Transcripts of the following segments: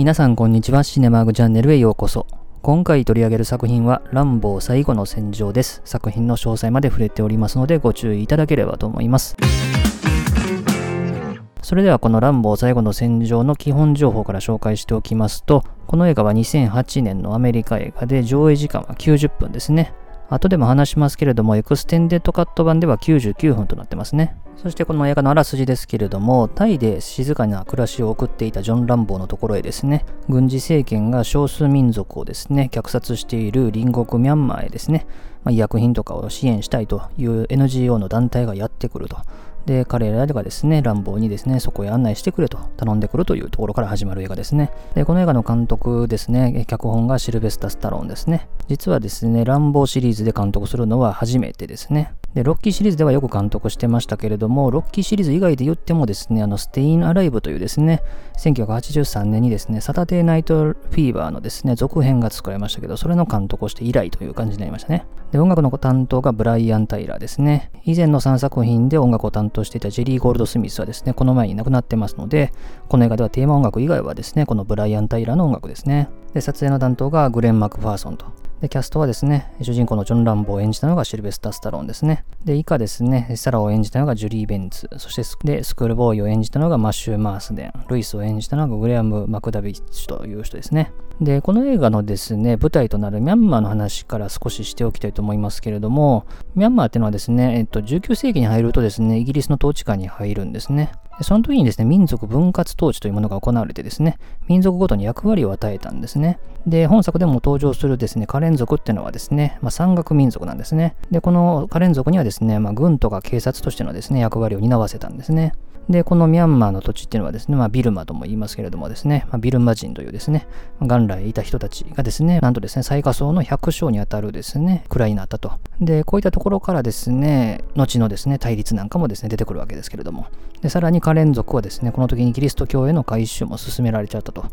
皆さんこんにちは。シネマーグチャンネルへようこそ。今回取り上げる作品は、ランボー最後の戦場です。作品の詳細まで触れておりますので、ご注意いただければと思います。それではこのランボー最後の戦場の基本情報から紹介しておきますと、この映画は2008年のアメリカ映画で上映時間は90分ですね。後でも話しますけれども、エクステンデッドカット版では99分となってますね。そしてこの映画のあらすじですけれども、タイで静かな暮らしを送っていたジョン・ランボーのところへですね、軍事政権が少数民族をですね、虐殺している隣国ミャンマーへですね、まあ、医薬品とかを支援したいという NGO の団体がやってくると。で、彼らがですね、乱暴にですね、そこへ案内してくれと頼んでくるというところから始まる映画ですね。で、この映画の監督ですね、脚本がシルベスタ・スタローンですね。実はですね、乱暴シリーズで監督するのは初めてですね。で、ロッキーシリーズではよく監督してましたけれども、ロッキーシリーズ以外で言ってもですね、あの、ステイン・アライブというですね、1983年にですね、サタデー・ナイト・フィーバーのですね、続編が作られましたけど、それの監督をして以来という感じになりましたね。で、音楽の担当がブライアン・タイラーですね。以前の3作品で音楽を担当していたジェリー・ゴールド・スミスはですね、この前に亡くなってますので、この映画ではテーマ音楽以外はですね、このブライアン・タイラーの音楽ですね。で、撮影の担当がグレン・マクファーソンと。で、キャストはですね、主人公のジョン・ランボを演じたのがシルベスタ・スタローンですね。で、以下ですね、サラを演じたのがジュリー・ベンツ。そしてス、で、スクールボーイを演じたのがマッシュ・マースデン。ルイスを演じたのがグレアム・マクダビッチという人ですね。で、この映画のですね、舞台となるミャンマーの話から少ししておきたいと思いますけれども、ミャンマーっていうのはですね、えっと、19世紀に入るとですね、イギリスの統治下に入るんですね。でその時にですね、民族分割統治というものが行われてですね、民族ごとに役割を与えたんですね。で、本作でも登場するですね、カレン族っていうのはですね、まあ、山岳民族なんですね。で、このカレン族にはですね、まあ、軍とか警察としてのですね、役割を担わせたんですね。で、このミャンマーの土地っていうのはですね、まあ、ビルマとも言いますけれどもですね、まあ、ビルマ人というですね、元来いた人たちがですね、なんとですね、最下層の百姓にあたるですね、位になったと。で、こういったところからですね、後のですね、対立なんかもですね、出てくるわけですけれども。で、さらにカレン族はですね、この時にキリスト教への改宗も進められちゃったと。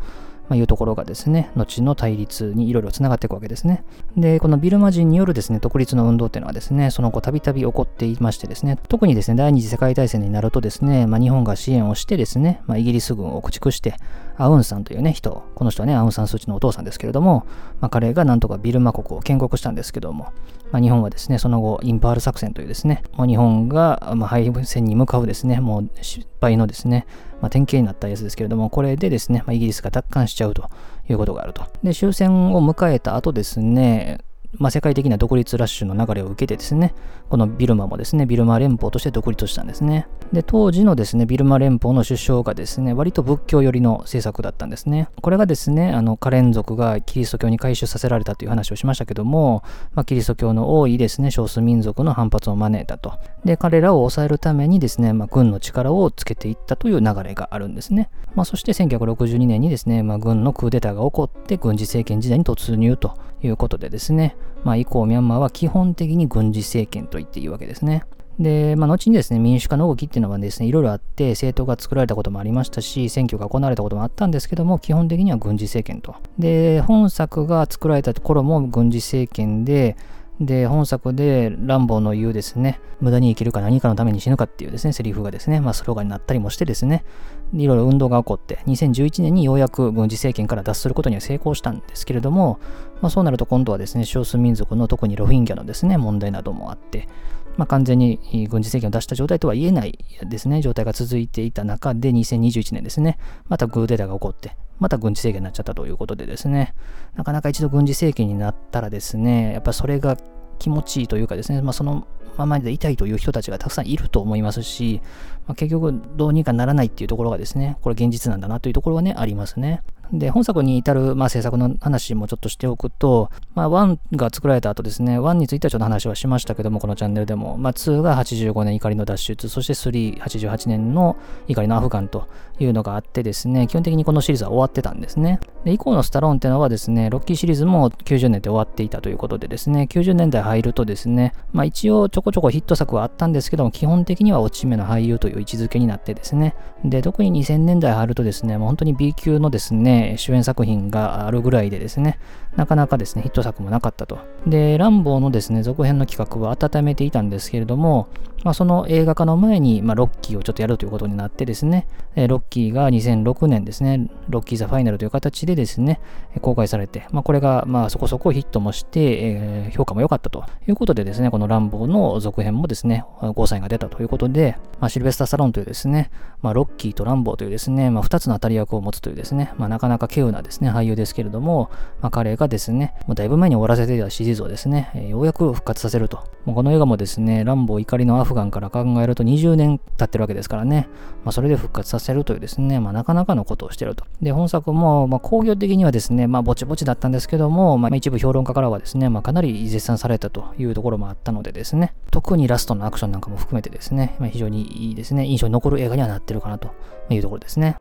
まあ、いうところがですね、後の対立にいろいろつながっていくわけですね。で、このビルマ人によるですね、独立の運動っていうのはですね、その後たびたび起こっていましてですね、特にですね、第二次世界大戦になるとですね、まあ、日本が支援をしてですね、まあ、イギリス軍を駆逐して、アウンさんというね、人、この人はね、アウンサンスーチーのお父さんですけれども、まあ、彼がなんとかビルマ国を建国したんですけども、まあ、日本はですね、その後、インパール作戦というですね、もう日本が、まあ、敗戦に向かうですね、もう失敗のですね、まあ、典型になったやつですけれども、これでですね、まあ、イギリスが奪還しちゃうということがあると。で、終戦を迎えた後ですね、まあ、世界的な独立ラッシュの流れを受けてですね、このビルマもですね、ビルマ連邦として独立したんですね。で、当時のですね、ビルマ連邦の首相がですね、割と仏教寄りの政策だったんですね。これがですね、あの、カレン族がキリスト教に改宗させられたという話をしましたけども、まあ、キリスト教の多いですね、少数民族の反発を招いたと。で、彼らを抑えるためにですね、まあ、軍の力をつけていったという流れがあるんですね。まあ、そして1962年にですね、まあ、軍のクーデターが起こって軍事政権時代に突入ということでですね、まあ、以降ミャンマーは基本的に軍事政権と言っていいわけですね。で、まあ、後にですね、民主化の動きっていうのはですね、いろいろあって、政党が作られたこともありましたし、選挙が行われたこともあったんですけども、基本的には軍事政権と。で、本作が作られた頃も軍事政権で、で、本作でランボーの言うですね、無駄に生きるか何かのために死ぬかっていうですね、セリフがですね、まあスローガンになったりもしてですね、いろいろ運動が起こって、2011年にようやく軍事政権から脱することには成功したんですけれども、まあそうなると今度はですね、少数民族の特にロヒンギャのですね、問題などもあって、まあ、完全に軍事政権を出した状態とは言えないですね、状態が続いていた中で、2021年ですね、またグーデタが起こって、また軍事政権になっちゃったということでですね、なかなか一度軍事政権になったらですね、やっぱそれが気持ちいいというかですね、まあ、そのままでいたいという人たちがたくさんいると思いますし、まあ、結局どうにかならないっていうところがですね、これ現実なんだなというところはね、ありますね。で、本作に至る、まあ、制作の話もちょっとしておくと、まあ、1が作られた後ですね、1についてはちょっと話はしましたけども、このチャンネルでも、まあ、2が85年怒りの脱出、そして3、88年の怒りのアフガンというのがあってですね、基本的にこのシリーズは終わってたんですね。で、以降のスタローンっていうのはですね、ロッキーシリーズも90年で終わっていたということでですね、90年代入るとですね、まあ一応ちょこちょこヒット作はあったんですけども、基本的には落ち目の俳優という位置づけになってですね、で、特に2000年代入るとですね、もう本当に B 級のですね、ね、主演作品があるぐらいでですね、なかなかですね、ヒット作もなかったと。で、ランボーのですね、続編の企画は温めていたんですけれども、まあ、その映画化の前に、まあ、ロッキーをちょっとやるということになってですね、えロッキーが2006年ですね、ロッキー・ザ・ファイナルという形でですね、公開されて、まあ、これがまあそこそこヒットもして、えー、評価も良かったということでですね、このランボーの続編もですね、5歳が出たということで、まあ、シルベスター・サロンというですね、まあ、ロッキーとランボーというですね、まあ、2つの当たり役を持つというですね、まあ、なかなか稀有なですね、俳優ですけれども、まあ、彼がですね、もうだいぶ前に終わらせていたシリーズをですね、えー、ようやく復活させると。もうこの映画もですね、ランボー怒りのアフガンから考えると20年経ってるわけですからね、まあ、それで復活させるというですね、まあ、なかなかのことをしてると。で、本作も、まあ、工業的にはですね、まあ、ぼちぼちだったんですけども、まあ、一部評論家からはですね、まあ、かなり絶賛されたというところもあったのでですね、特にラストのアクションなんかも含めてですね、まあ、非常にいいですね、印象に残る映画にはなってるかなというところですね。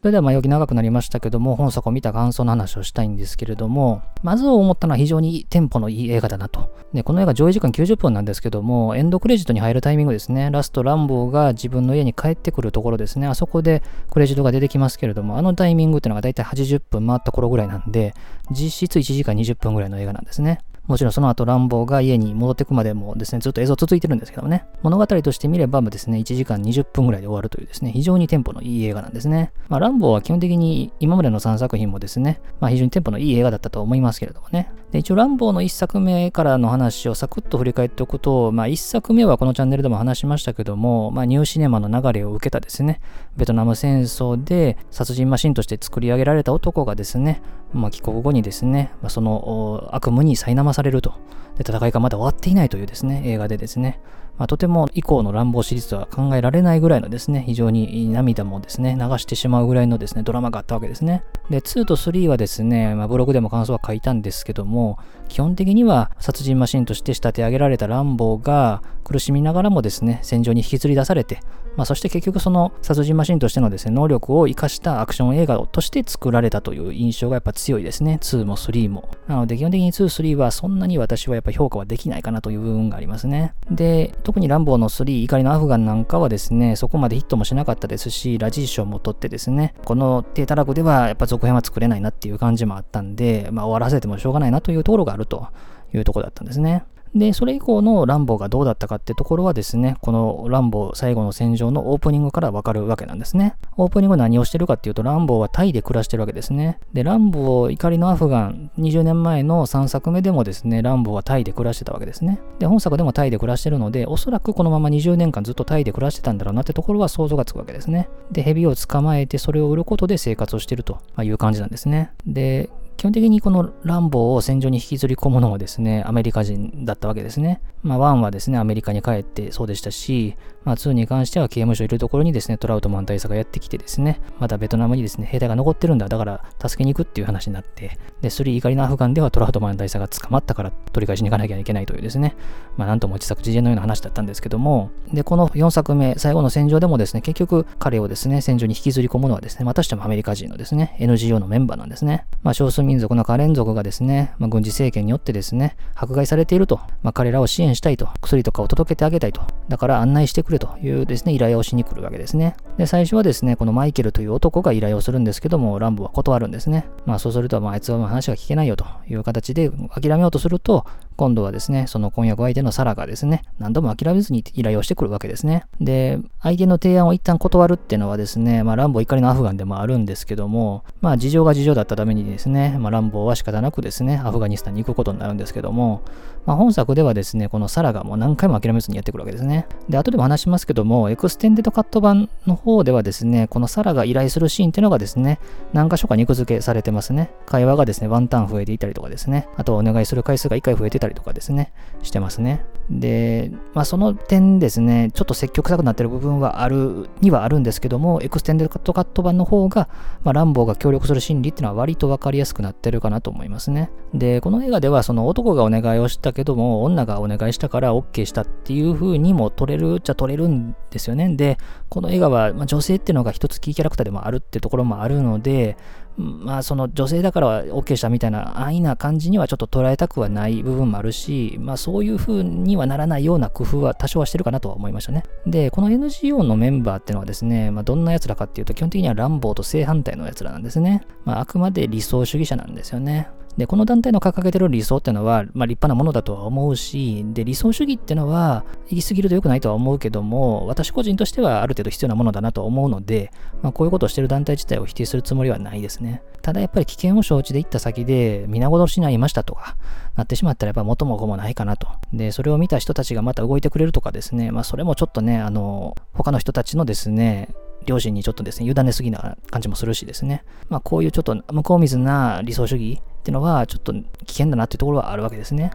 それでは前置き長くなりましたけども、本作を見た感想の話をしたいんですけれども、まず思ったのは非常にテンポのいい映画だなと。で、この映画上映時間90分なんですけども、エンドクレジットに入るタイミングですね、ラストランボーが自分の家に帰ってくるところですね、あそこでクレジットが出てきますけれども、あのタイミングっていうのがだいたい80分回った頃ぐらいなんで、実質1時間20分ぐらいの映画なんですね。もちろんその後、乱暴が家に戻ってくまでもですね、ずっと映像続いてるんですけどもね、物語として見ればですね、1時間20分ぐらいで終わるというですね、非常にテンポのいい映画なんですね。まあ、ランボーは基本的に今までの3作品もですね、まあ、非常にテンポのいい映画だったと思いますけれどもね。で一応、ランボーの1作目からの話をサクッと振り返っておくと、まあ、1作目はこのチャンネルでも話しましたけども、まあ、ニューシネマの流れを受けたですね、ベトナム戦争で殺人マシンとして作り上げられた男がですね、まあ、帰国後にですね、まあ、その悪夢に苛まされると。で、戦いがまだ終わっていないというですね、映画でですね、まあ、とても以降の乱暴シリーズは考えられないぐらいのですね、非常に涙もですね、流してしまうぐらいのですね、ドラマがあったわけですね。で、2と3はですね、まあ、ブログでも感想は書いたんですけども、基本的には殺人マシンとして仕立て上げられた乱暴が苦しみながらもですね、戦場に引きずり出されて、まあ、そして結局その殺人マシンとしてのですね、能力を生かしたアクション映画として作られたという印象がやっぱ強いですね。2も3も。なので基本的に2、3はそんなに私はやっぱ評価はできないかなという部分がありますね。で、特にランボーの3、怒りのアフガンなんかはですね、そこまでヒットもしなかったですし、ラジー賞も取ってですね、この低たらくではやっぱ続編は作れないなっていう感じもあったんで、まあ終わらせてもしょうがないなというところがあるというとこだったんですね。で、それ以降のランボーがどうだったかってところはですね、このランボー最後の戦場のオープニングからわかるわけなんですね。オープニング何をしてるかっていうと、ランボーはタイで暮らしてるわけですね。で、ランボー怒りのアフガン、20年前の3作目でもですね、ランボーはタイで暮らしてたわけですね。で、本作でもタイで暮らしてるので、おそらくこのまま20年間ずっとタイで暮らしてたんだろうなってところは想像がつくわけですね。で、蛇を捕まえてそれを売ることで生活をしてるという感じなんですね。で、基本的にこのランボーを戦場に引きずり込むのはですね、アメリカ人だったわけですね。まあ、1はですね、アメリカに帰ってそうでしたし、まあ、2に関しては刑務所いるところにですね、トラウトマン大佐がやってきてですね、まだベトナムにですね、兵隊が残ってるんだ、だから助けに行くっていう話になって、で、3怒りのアフガンではトラウトマン大佐が捕まったから取り返しに行かなきゃいけないというですね、まあ、なんとも自作自演のような話だったんですけども、で、この4作目、最後の戦場でもですね、結局彼をですね、戦場に引きずり込むのはですね、またしてもアメリカ人のですね、NGO のメンバーなんですね。まあ、少数民族のカレン族がですね、まあ、軍事政権によってですね、迫害されていると、まあ、彼らを支援したいと、薬とかを届けてあげたいと、だから案内してくれというですね、依頼をしに来るわけですね。で、最初はですね、このマイケルという男が依頼をするんですけども、ランボは断るんですね。まあそうすると、まああいつは話が聞けないよという形で諦めようとすると、今度はですね、その婚約相手のサラがですね、何度も諦めずに依頼をしてくるわけですね。で、相手の提案を一旦断るっていうのはですね、まあ、ランボー怒りのアフガンでもあるんですけども、まあ、事情が事情だったためにですね、まあ、ランボーは仕方なくですね、アフガニスタンに行くことになるんですけども、まあ、本作ではですね、このサラがもう何回も諦めずにやってくるわけですね。で、後でも話しますけども、エクステンデッドカット版の方ではですね、このサラが依頼するシーンっていうのがですね、何箇所か肉付けされてますね。会話がですね、ワンターン増えていたりとかですね、あとお願いする回数が1回増えてたりとかですね、してますね。で、まあ、その点ですね、ちょっと説教臭くなってる部分はある、にはあるんですけども、エクステンデッドカット版の方が、まあ、ランボーが協力する心理っていうのは割と分かりやすくなってるかなと思いますね。で、この映画ではその男がお願いをしたけども、女がお願いしたから OK したっていう風にも取れるっちゃ取れるんですよね。で、この映画は、まあ、女性っていうのが一つキーキャラクターでもあるってところもあるので、まあその女性だから OK したみたいな安易な感じにはちょっと捉えたくはない部分もあるし、まあそういう風にはならないような工夫は多少はしてるかなとは思いましたね。で、この NGO のメンバーっていうのはですね、まあどんな奴らかっていうと基本的には乱暴と正反対の奴らなんですね。まああくまで理想主義者なんですよね。で、この団体の掲げてる理想ってのは、まあ、立派なものだとは思うし、で、理想主義ってのは、行き過ぎると良くないとは思うけども、私個人としてはある程度必要なものだなと思うので、まあ、こういうことをしてる団体自体を否定するつもりはないですね。ただやっぱり危険を承知で行った先で、皆殺しに遭いましたとか、なってしまったらやっぱ元も子もないかなと。で、それを見た人たちがまた動いてくれるとかですね、まあ、それもちょっとね、あの、他の人たちのですね、両親にちょっとですね、委ねすぎな感じもするしですね。まあこういうちょっと向こう水な理想主義っていうのはちょっと危険だなっていうところはあるわけですね。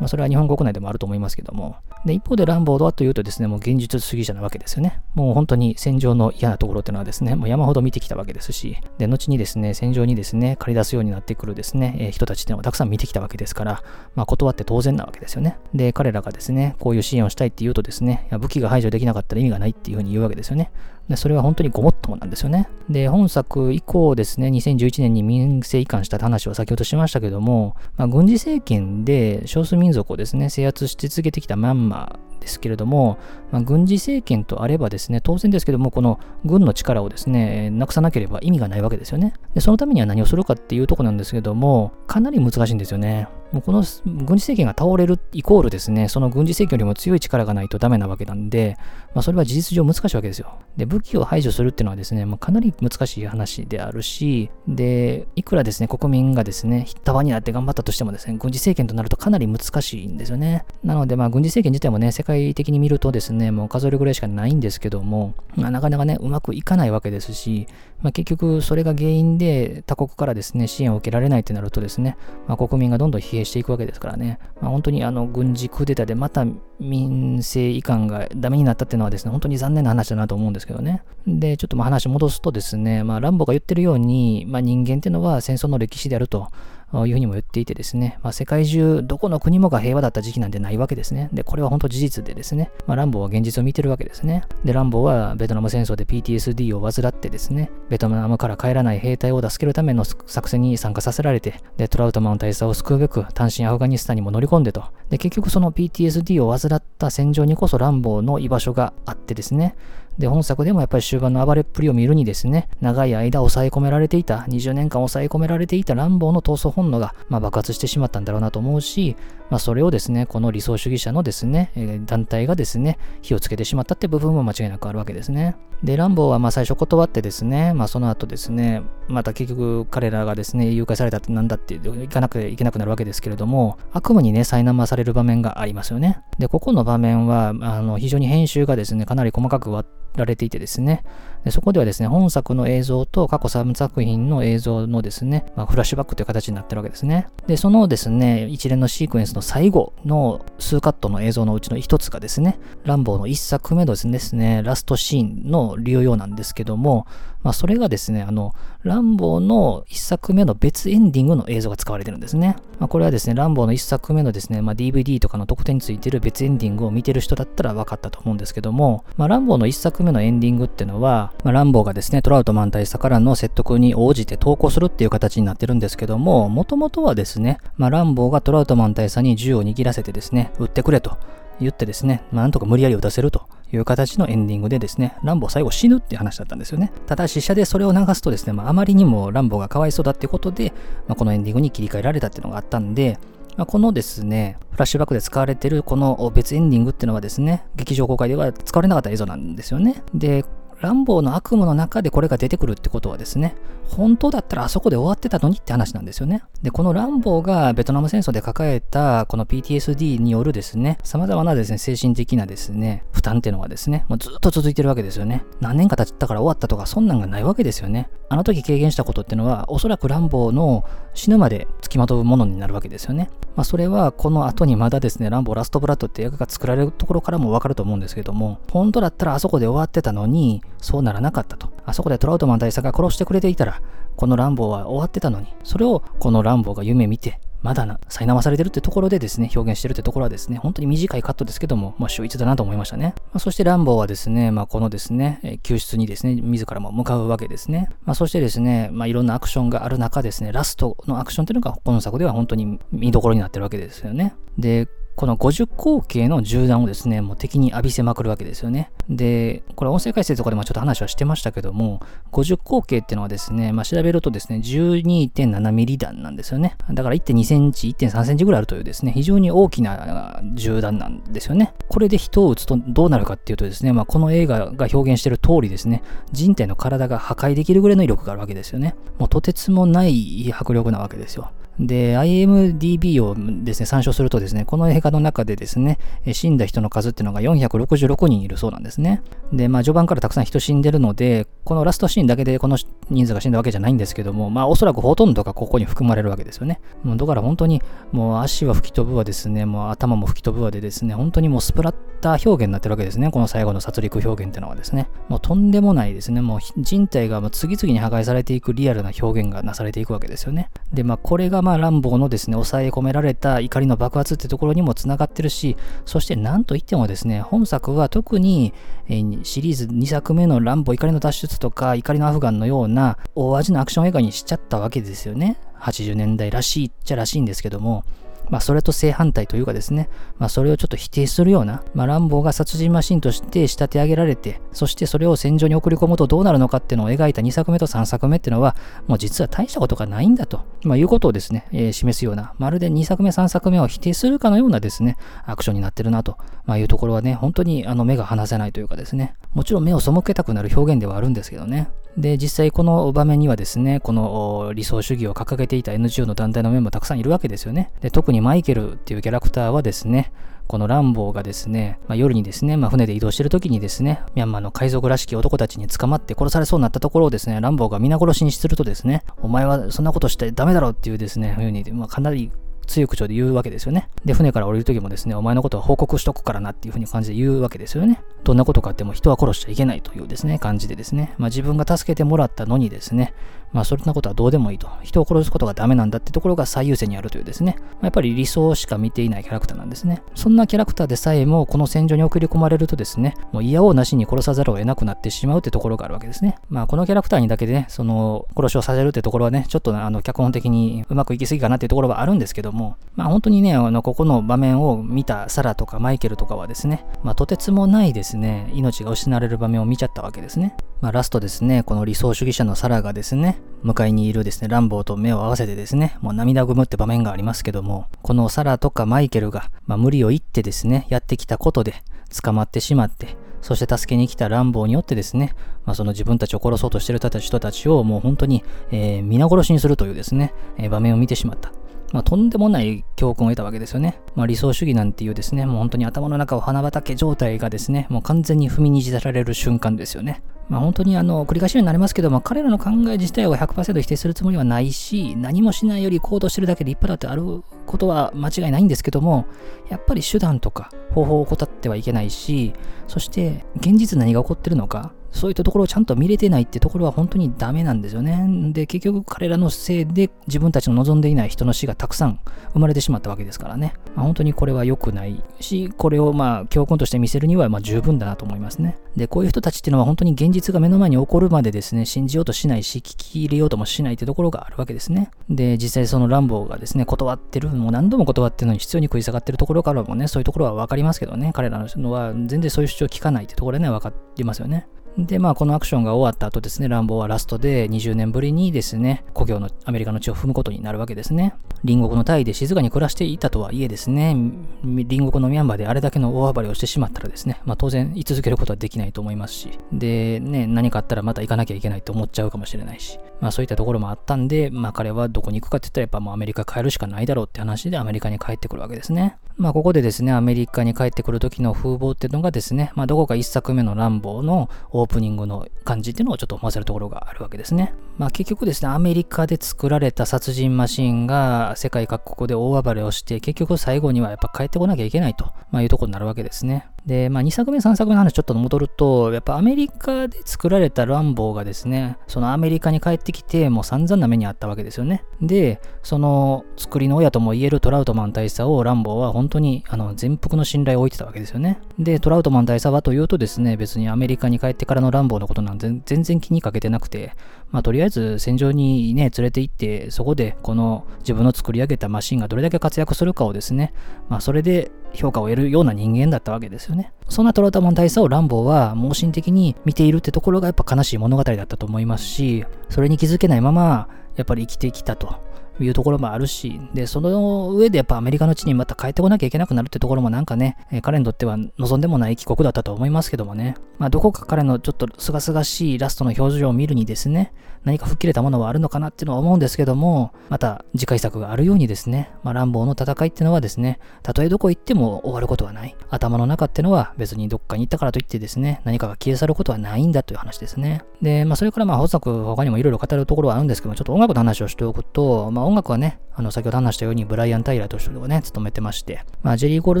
まあそれは日本国内でもあると思いますけども。で、一方でランボードはというとですね、もう現実主義者なわけですよね。もう本当に戦場の嫌なところっていうのはですね、もう山ほど見てきたわけですし、で、後にですね、戦場にですね、借り出すようになってくるですね、えー、人たちっていうのをたくさん見てきたわけですから、まあ断って当然なわけですよね。で、彼らがですね、こういう支援をしたいって言うとですね、武器が排除できなかったら意味がないっていうふうに言うわけですよね。でそれは本当にごもっともなんですよね。で、本作以降ですね、2011年に民政移管した話を先ほどしましたけども、まあ、軍事政権で少数民族をですね、制圧し続けてきたミャンマーですけれども、まあ、軍事政権とあればですね、当然ですけども、この軍の力をですね、なくさなければ意味がないわけですよね。で、そのためには何をするかっていうとこなんですけども、かなり難しいんですよね。もうこの軍事政権が倒れるイコールですね、その軍事政権よりも強い力がないとダメなわけなんで、まあ、それは事実上難しいわけですよ。で、武器を排除するっていうのはですね、もうかなり難しい話であるし、で、いくらですね、国民がですね、ひったわになって頑張ったとしてもですね、軍事政権となるとかなり難しいんですよね。なので、まあ、軍事政権自体もね、世界的に見るとですね、もう数えるぐらいしかないんですけども、まあ、なかなかね、うまくいかないわけですし、まあ、結局それが原因で他国からですね、支援を受けられないとなるとですね、まあ、国民がどんどん疲弊していくわけですからね、まあ、本当にあの軍事クーデターでまた民政移管がダメになったっていうのはですね、本当に残念な話だなと思うんですけどね。で、ちょっとまあ話戻すとですね、まあ、ランボが言ってるように、まあ、人間っていうのは戦争の歴史であると。いうふうにも言っていてですね、まあ、世界中どこの国もが平和だった時期なんてないわけですね。で、これは本当事実でですね、まあ、ランボーは現実を見てるわけですね。で、ランボーはベトナム戦争で PTSD を患ってですね、ベトナムから帰らない兵隊を助けるための作戦に参加させられて、で、トラウトマン大佐を救うべく単身アフガニスタンにも乗り込んでと。で、結局その PTSD を患った戦場にこそランボーの居場所があってですね、で、本作でもやっぱり終盤の暴れっぷりを見るにですね、長い間抑え込められていた、20年間抑え込められていた乱暴の闘争本能が、まあ、爆発してしまったんだろうなと思うし、まあ、それをですね、この理想主義者のですね、え団体がですね、火をつけてしまったって部分も間違いなくあるわけですね。で、ランボーはまあ最初断ってですね、まあその後ですね、また結局彼らがですね、誘拐されたってなんだって行かなくていけなくなるわけですけれども、悪夢にね、苛まされる場面がありますよね。で、ここの場面は、あの、非常に編集がですね、かなり細かく割ってられていてですね、でそこではですね、本作の映像と過去3作品の映像のですね、まあ、フラッシュバックという形になってるわけですね。で、そのですね、一連のシークエンスの最後の数カットの映像のうちの一つがですね、ランボーの1作目のですね、ラストシーンの利用用なんですけども、まあ、それがですね、あの、ランボーの一作目の別エンディングの映像が使われてるんですね。まあ、これはですね、ランボーの一作目のですね、まあ、DVD とかの特典についてる別エンディングを見てる人だったら分かったと思うんですけども、まあ、ランボーの一作目のエンディングっていうのは、まあ、ランボーがですね、トラウトマン大佐からの説得に応じて投稿するっていう形になってるんですけども、もともとはですね、まあ、ランボーがトラウトマン大佐に銃を握らせてですね、撃ってくれと言ってですね、まあ、なんとか無理やり撃たせるという形のエンディングでですね、ランボ最後死ぬっていう話だったんですよね。ただ、死者でそれを流すとですね、まあ、あまりにもランボがかわいそうだってことで、まあ、このエンディングに切り替えられたっていうのがあったんで、まあ、このですね、フラッシュバックで使われてるこの別エンディングっていうのはですね、劇場公開では使われなかった映像なんですよね。で、ランボーの悪夢の中でこれが出てくるってことはですね、本当だったらあそこで終わってたのにって話なんですよね。で、このランボーがベトナム戦争で抱えたこの PTSD によるですね、様々なですね、精神的なですね、負担っていうのがですね、もうずっと続いてるわけですよね。何年か経ったから終わったとか、そんなんがないわけですよね。あの時経験したことっていうのは、おそらくランボーの死ぬまで付きまとうものになるわけですよね。まあ、それはこの後にまだですね、ランボーラストブラッドって映画が作られるところからもわかると思うんですけども、本当だったらあそこで終わってたのに、そうならなかったと。あそこでトラウトマン大佐が殺してくれていたら、このランボーは終わってたのに、それをこのランボーが夢見て、まだな、苛まされてるってところでですね、表現してるってところはですね、本当に短いカットですけども、まあ、秀逸だなと思いましたね。まあ、そしてランボーはですね、まあ、このですね、え救出にですね、自らも向かうわけですね。まあ、そしてですね、まあ、いろんなアクションがある中ですね、ラストのアクションっていうのが、この作では本当に見どころになってるわけですよね。で、この50口径の銃弾をですね、もう敵に浴びせまくるわけですよね。で、これ音声解説とかでもちょっと話はしてましたけども、50口径っていうのはですね、まあ、調べるとですね、12.7ミリ弾なんですよね。だから1.2センチ、1.3センチぐらいあるというですね、非常に大きな銃弾なんですよね。これで人を撃つとどうなるかっていうとですね、まあ、この映画が表現している通りですね、人体の体が破壊できるぐらいの威力があるわけですよね。もうとてつもない迫力なわけですよ。で、IMDB をですね、参照するとですね、この映画の中でですね、死んだ人の数っていうのが466人いるそうなんですね。で、まあ、序盤からたくさん人死んでるので、このラストシーンだけでこの人数が死んだわけじゃないんですけども、まあ、おそらくほとんどがここに含まれるわけですよね。もうだから本当に、もう足は吹き飛ぶわですね、もう頭も吹き飛ぶわでですね、本当にもうスプラッター表現になってるわけですね。この最後の殺戮表現っていうのはですね。もうとんでもないですね。もう人体がもう次々に破壊されていくリアルな表現がなされていくわけですよね。で、まあ、これがまあ、ランボーのですね、抑え込められた怒りの爆発ってところにもつながってるし、そして何といってもですね、本作は特に、え、シリーズ2作目のランボ怒りの脱出とか怒りのアフガンのような大味のアクション映画にしちゃったわけですよね。80年代らしいっちゃらしいんですけども、まあ、それと正反対というかですね、まあ、それをちょっと否定するような、まあ、ランボーが殺人マシンとして仕立て上げられて、そしてそれを戦場に送り込むとどうなるのかっていうのを描いた2作目と3作目っていうのは、もう実は大したことがないんだと、まあ、いうことをですね、えー、示すような、まるで2作目、3作目を否定するかのようなですね、アクションになってるなと、まあ、いうところはね、本当にあの目が離せないというかですね、もちろん目を背けたくなる表現ではあるんですけどね。で、実際この場面にはですね、この理想主義を掲げていた NGO の団体のメンバーたくさんいるわけですよね。で、特ににマイケルっていうキャラクターはですね、このランボーがですね、まあ、夜にですね、まあ、船で移動してる時にですね、ミャンマーの海賊らしき男たちに捕まって殺されそうになったところをですね、ランボーが皆殺しにするとですね、お前はそんなことしてダメだろっていうですね、ふうに、まあ、かなり強い口調で言うわけですよね。で、船から降りる時もですね、お前のことは報告しとくからなっていう風に感じで言うわけですよね。どんなことかっても人は殺しちゃいけないというですね、感じでですね、まあ自分が助けてもらったのにですね、まあそんなことはどうでもいいと。人を殺すことがダメなんだってところが最優先にあるというですね、まあ、やっぱり理想しか見ていないキャラクターなんですね。そんなキャラクターでさえもこの戦場に送り込まれるとですね、もう嫌をなしに殺さざるを得なくなってしまうってところがあるわけですね。まあこのキャラクターにだけでね、その殺しをさせるってところはね、ちょっとあの脚本的にうまくいきすぎかなっていうところはあるんですけども、もまあ本当にね、あのここの場面を見たサラとかマイケルとかはですね、まあとてつもないですね、命が失われる場面を見ちゃったわけですね。まあラストですね、この理想主義者のサラがですね、向かいにいるですね、ランボーと目を合わせてですね、もう涙ぐむって場面がありますけども、このサラとかマイケルが、まあ、無理を言ってですね、やってきたことで捕まってしまって、そして助けに来たランボーによってですね、まあ、その自分たちを殺そうとしてる人たちをもう本当に、えー、皆殺しにするというですね、えー、場面を見てしまった。まあ、とんでもない教訓を得たわけですよね。まあ、理想主義なんていうですね、もう本当に頭の中を花畑状態がですね、もう完全に踏みにじられる瞬間ですよね。まあ、本当にあの繰り返しになりますけども、彼らの考え自体は100%否定するつもりはないし、何もしないより行動してるだけで立派だってあることは間違いないんですけども、やっぱり手段とか方法を怠ってはいけないし、そして現実何が起こってるのか、そういったところをちゃんと見れてないってところは本当にダメなんですよね。で、結局彼らのせいで自分たちの望んでいない人の死がたくさん生まれてしまったわけですからね。まあ、本当にこれは良くないし、これをまあ教訓として見せるにはま十分だなと思いますね。で、こういう人たちっていうのは本当に現実が目の前に起こるまでですね、信じようとしないし、聞き入れようともしないってところがあるわけですね。で、実際そのランボーがですね、断ってる、もう何度も断ってるのに必要に食い下がってるところからもね、そういうところは分かりますけどね、彼らのは全然そういう主張を聞かないってところでね、分かりますよね。で、まあ、このアクションが終わった後ですね、ランボーはラストで20年ぶりにですね、故郷のアメリカの地を踏むことになるわけですね。隣国のタイで静かに暮らしていたとはいえですね、隣国のミャンマーであれだけの大暴れをしてしまったらですね、まあ、当然居続けることはできないと思いますし、で、ね、何かあったらまた行かなきゃいけないと思っちゃうかもしれないし、まあ、そういったところもあったんで、まあ、彼はどこに行くかって言ったらやっぱもうアメリカ帰るしかないだろうって話でアメリカに帰ってくるわけですね。まあ、ここでですね、アメリカに帰ってくる時の風貌っていうのがですね、まあ、どこか一作目のランボーのオープニングの感じっていうのをちょっと思わせるところがあるわけですね。まあ結局ですね、アメリカで作られた殺人マシンが世界各国で大暴れをして、結局最後にはやっぱ帰ってこなきゃいけないと、まあ、いうとこになるわけですね。で、まあ、2作目、3作目の話ちょっと戻ると、やっぱアメリカで作られたランボーがですね、そのアメリカに帰ってきて、もう散々な目にあったわけですよね。で、その作りの親とも言えるトラウトマン大佐をランボーは本当にあの全幅の信頼を置いてたわけですよね。で、トラウトマン大佐はというとですね、別にアメリカに帰ってからのランボーのことなん全然気にかけてなくて、まあ、とりあえず戦場にね、連れて行って、そこでこの自分の作り上げたマシンがどれだけ活躍するかをですね、まあ、それで評価を得るような人間だったわけですよね。そんなトラウタマン大佐をランボーは盲信的に見ているってところがやっぱ悲しい物語だったと思いますし、それに気づけないまま、やっぱり生きてきたと。いうところもあるし、で、その上でやっぱアメリカの地にまた帰ってこなきゃいけなくなるってところもなんかね、え、彼にとっては望んでもない帰国だったと思いますけどもね、まあどこか彼のちょっと清々しいラストの表情を見るにですね、何か吹っ切れたものはあるのかなっていうのは思うんですけども、また次回作があるようにですね、まあ乱暴の戦いってのはですね、たとえどこ行っても終わることはない。頭の中ってのは別にどっかに行ったからといってですね、何かが消え去ることはないんだという話ですね。で、まあそれからまあ本作他にもいろいろ語るところはあるんですけども、ちょっと音楽の話をしておくと、まあ音楽はね、あの先ほど話したようにブライアン・タイラーという人がね、務めてまして、まあジェリー・ゴール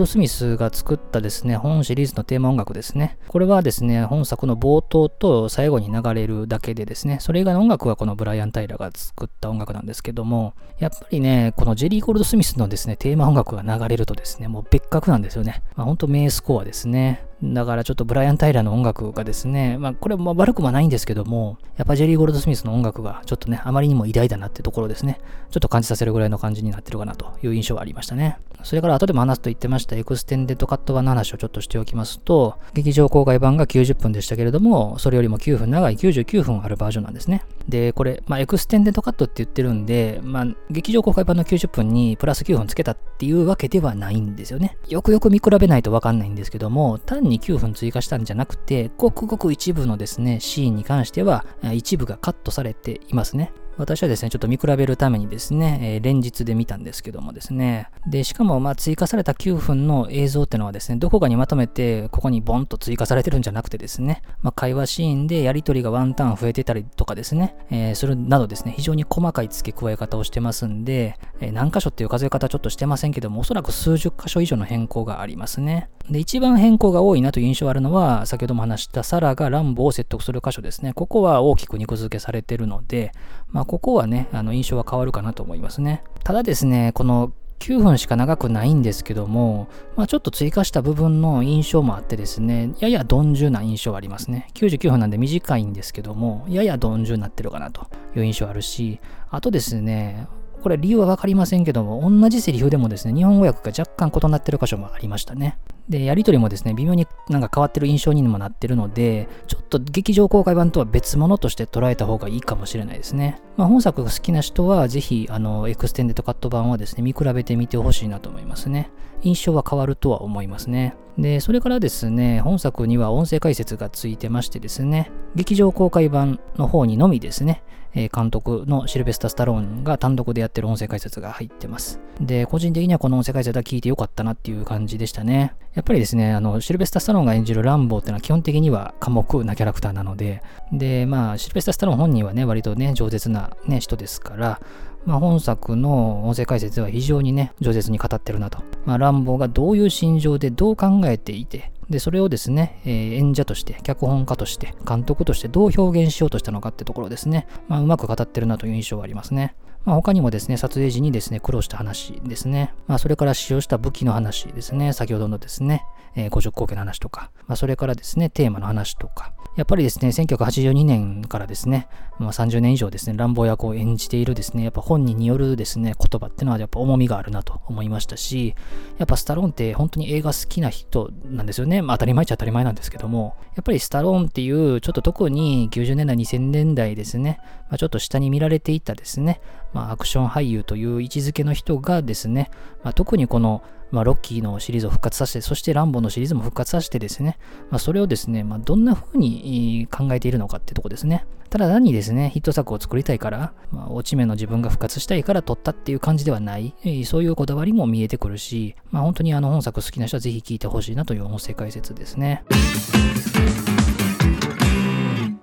ドスミスが作ったですね、本シリーズのテーマ音楽ですね。これはですね、本作の冒頭と最後に流れるだけでですね、それ以外の音楽はこのブライアン・タイラーが作った音楽なんですけども、やっぱりね、このジェリー・ゴールド・スミスのですね、テーマ音楽が流れるとですね、もう別格なんですよね。まあ、ほんと名スコアですね。だからちょっとブライアン・タイラーの音楽がですね、まあこれも悪くはないんですけども、やっぱジェリー・ゴールドスミスの音楽がちょっとね、あまりにも偉大だなってところですね、ちょっと感じさせるぐらいの感じになってるかなという印象がありましたね。それから後でも話すと言ってましたエクステンデッドカット版の話をちょっとしておきますと、劇場公開版が90分でしたけれども、それよりも9分長い99分あるバージョンなんですね。で、これ、まあエクステンデッドカットって言ってるんで、まあ劇場公開版の90分にプラス9分つけたっていうわけではないんですよね。よくよく見比べないとわかんないんですけども、単に9分追加したんじゃなくて、ごくごく一部のですね、シーンに関しては、一部がカットされていますね。私はですね、ちょっと見比べるためにですね、えー、連日で見たんですけどもですね。で、しかも、まあ、追加された9分の映像ってのはですね、どこかにまとめて、ここにボンと追加されてるんじゃなくてですね、まあ、会話シーンでやりとりがワンターン増えてたりとかですね、えー、するなどですね、非常に細かい付け加え方をしてますんで、えー、何箇所っていう数え方ちょっとしてませんけども、おそらく数十箇所以上の変更がありますね。で、一番変更が多いなという印象があるのは、先ほども話したサラがランボを説得する箇所ですね。ここは大きく肉付けされてるので、まあ、ここはね、あの印象は変わるかなと思いますね。ただですね、この9分しか長くないんですけども、まあ、ちょっと追加した部分の印象もあってですね、やや鈍重な印象がありますね。99分なんで短いんですけども、やや鈍重になってるかなという印象あるし、あとですね、これ理由はわかりませんけども、同じセリフでもですね、日本語訳が若干異なってる箇所もありましたね。で、やりとりもですね、微妙になんか変わってる印象にもなってるので、ちょっと劇場公開版とは別物として捉えた方がいいかもしれないですね。まあ、本作が好きな人は、ぜひ、あの、エクステンデッドカット版はですね、見比べてみてほしいなと思いますね。印象は変わるとは思いますね。で、それからですね、本作には音声解説がついてましてですね、劇場公開版の方にのみですね、え監督のシルベスタ・スタローンが単独でやってる音声解説が入ってます。で、個人的にはこの音声解説は聞いてよかったなっていう感じでしたね。やっぱりですね、あの、シルベスタ・スタローンが演じるランボーっていうのは基本的には寡黙なキャラクターなので、で、まあ、シルベスタ・スタローン本人はね、割とね、饒舌なね、人ですから、まあ、本作の音声解説では非常にね、饒舌に語ってるなと。まあ、ランボーがどういう心情でどう考えていて、で、それをですね、えー、演者として、脚本家として、監督としてどう表現しようとしたのかってところですね、まあ、うまく語ってるなという印象はありますね。まあ、他にもですね、撮影時にですね、苦労した話ですね。まあ、それから使用した武器の話ですね。先ほどのですね、えー、五色光景の話とか、まあ、それからですね、テーマの話とか、やっぱりですね、1982年からですね、まあ、30年以上ですね、乱暴役を演じているですね、やっぱ本人によるですね、言葉っていうのはやっぱ重みがあるなと思いましたし、やっぱスタローンって本当に映画好きな人なんですよね。まあ当たり前っちゃ当たり前なんですけども、やっぱりスタローンっていう、ちょっと特に90年代、2000年代ですね、まあ、ちょっと下に見られていたですね、まあアクション俳優という位置づけの人がですね、まあ、特にこのまあ、ロッキーのシリーズを復活させて、そしてランボのシリーズも復活させてですね、まあ、それをですね、まあ、どんな風に考えているのかってとこですね。ただ単にですね、ヒット作を作りたいから、まあ、落ち目の自分が復活したいから撮ったっていう感じではない、そういうこだわりも見えてくるし、まあ、本当にあの本作好きな人はぜひ聞いてほしいなという音声解説ですね。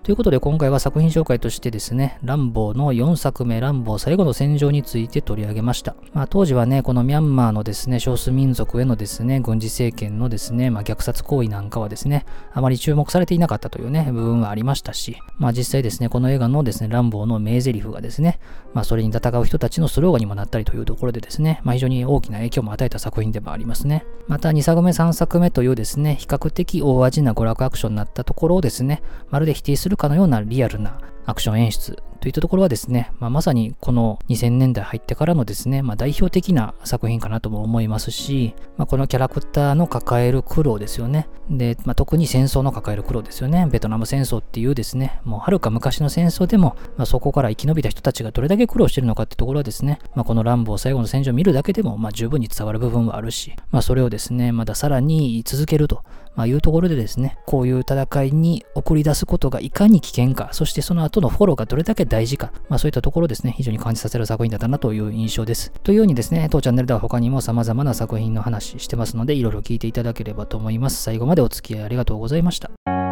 ということで今回は作品紹介としてですね、ランボーの4作目、ランボー最後の戦場について取り上げました。まあ、当時はね、このミャンマーのですね、少数民族へのですね、軍事政権のですね、まあ、虐殺行為なんかはですね、あまり注目されていなかったというね、部分はありましたし、まあ実際ですね、この映画のですね、ランボーの名台詞がですね、まあそれに戦う人たちのスローガンにもなったりというところでですね、まあ非常に大きな影響も与えた作品でもありますね。また2作目、3作目というですね、比較的大味な娯楽アクションになったところをですね、まるで否定するかのようなリアルなアクション演出といったところはですね、まあ、まさにこの2000年代入ってからのですね、まあ、代表的な作品かなとも思いますし、まあ、このキャラクターの抱える苦労ですよね。で、ま、特に戦争の抱える苦労ですよね。ベトナム戦争っていうですね、もうはるか昔の戦争でも、ま、そこから生き延びた人たちがどれだけ苦労してるのかってところはですね、ま、この乱暴最後の戦場を見るだけでも、まあ、十分に伝わる部分はあるし、ま、それをですね、まださらに続けるとまあ、いうところでですね、こういう戦いに送り出すことがいかに危険か、そしてその後のフォローがどれだけ大事か、まあ、そういったところですね、非常に感じさせる作品だったなという印象です。というようにですね、当チャンネルでは他にも様々な作品の話してますので、いろいろ聞いていただければと思います。最後までお付き合いありがとうございました。